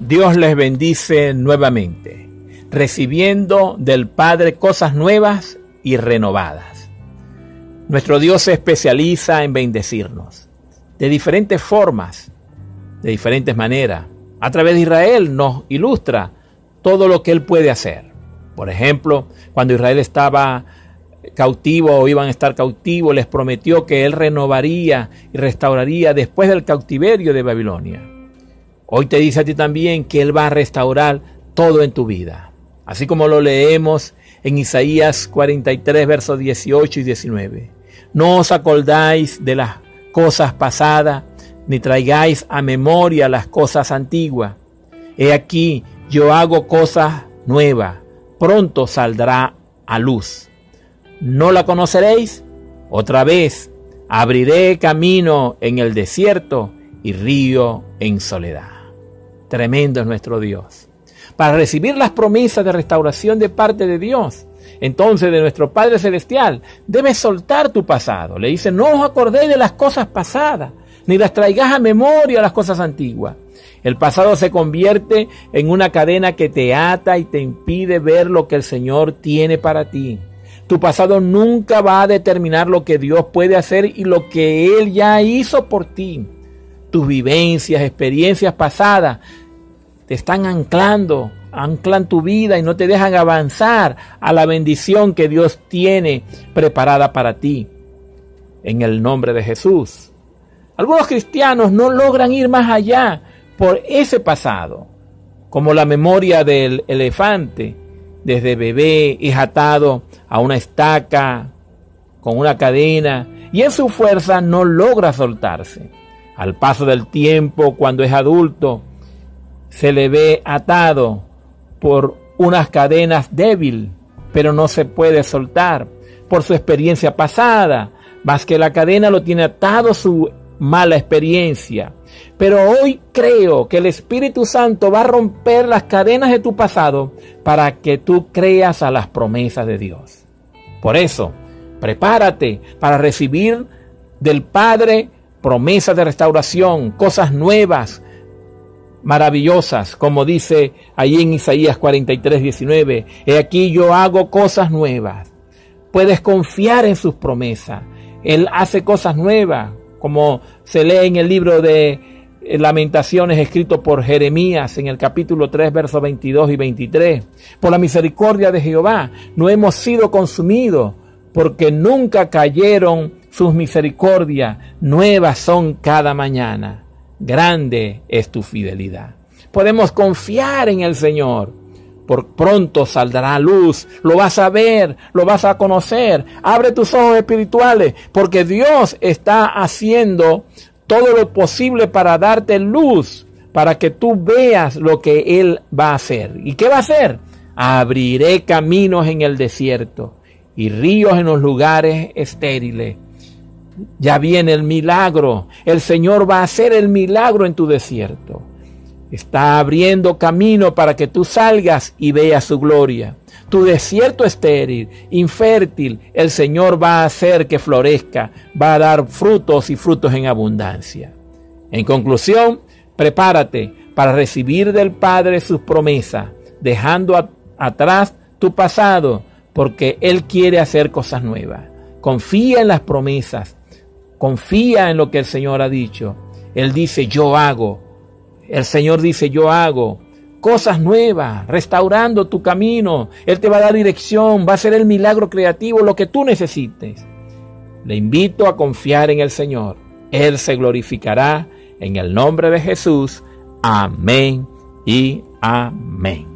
Dios les bendice nuevamente, recibiendo del Padre cosas nuevas y renovadas. Nuestro Dios se especializa en bendecirnos de diferentes formas, de diferentes maneras. A través de Israel nos ilustra todo lo que Él puede hacer. Por ejemplo, cuando Israel estaba cautivo o iban a estar cautivos, les prometió que Él renovaría y restauraría después del cautiverio de Babilonia. Hoy te dice a ti también que Él va a restaurar todo en tu vida. Así como lo leemos en Isaías 43, versos 18 y 19. No os acordáis de las cosas pasadas, ni traigáis a memoria las cosas antiguas. He aquí, yo hago cosas nuevas, pronto saldrá a luz. ¿No la conoceréis? Otra vez, abriré camino en el desierto y río en soledad. Tremendo es nuestro Dios. Para recibir las promesas de restauración de parte de Dios, entonces de nuestro Padre Celestial, debes soltar tu pasado. Le dice, no os acordéis de las cosas pasadas, ni las traigas a memoria las cosas antiguas. El pasado se convierte en una cadena que te ata y te impide ver lo que el Señor tiene para ti. Tu pasado nunca va a determinar lo que Dios puede hacer y lo que Él ya hizo por ti. Tus vivencias, experiencias pasadas te están anclando, anclan tu vida y no te dejan avanzar a la bendición que Dios tiene preparada para ti. En el nombre de Jesús. Algunos cristianos no logran ir más allá por ese pasado, como la memoria del elefante. Desde bebé es atado a una estaca con una cadena y en su fuerza no logra soltarse. Al paso del tiempo, cuando es adulto, se le ve atado por unas cadenas débil, pero no se puede soltar por su experiencia pasada, más que la cadena lo tiene atado su mala experiencia. Pero hoy creo que el Espíritu Santo va a romper las cadenas de tu pasado para que tú creas a las promesas de Dios. Por eso, prepárate para recibir del Padre promesas de restauración, cosas nuevas, maravillosas, como dice ahí en Isaías 43, 19. He aquí yo hago cosas nuevas. Puedes confiar en sus promesas. Él hace cosas nuevas como se lee en el libro de eh, Lamentaciones escrito por Jeremías en el capítulo 3, versos 22 y 23. Por la misericordia de Jehová no hemos sido consumidos, porque nunca cayeron sus misericordias, nuevas son cada mañana. Grande es tu fidelidad. Podemos confiar en el Señor por pronto saldrá luz, lo vas a ver, lo vas a conocer. Abre tus ojos espirituales, porque Dios está haciendo todo lo posible para darte luz, para que tú veas lo que Él va a hacer. ¿Y qué va a hacer? Abriré caminos en el desierto y ríos en los lugares estériles. Ya viene el milagro. El Señor va a hacer el milagro en tu desierto. Está abriendo camino para que tú salgas y veas su gloria. Tu desierto estéril, infértil, el Señor va a hacer que florezca, va a dar frutos y frutos en abundancia. En conclusión, prepárate para recibir del Padre sus promesas, dejando atrás tu pasado, porque Él quiere hacer cosas nuevas. Confía en las promesas, confía en lo que el Señor ha dicho. Él dice, yo hago, el Señor dice, yo hago cosas nuevas, restaurando tu camino. Él te va a dar dirección, va a ser el milagro creativo, lo que tú necesites. Le invito a confiar en el Señor. Él se glorificará en el nombre de Jesús. Amén y amén.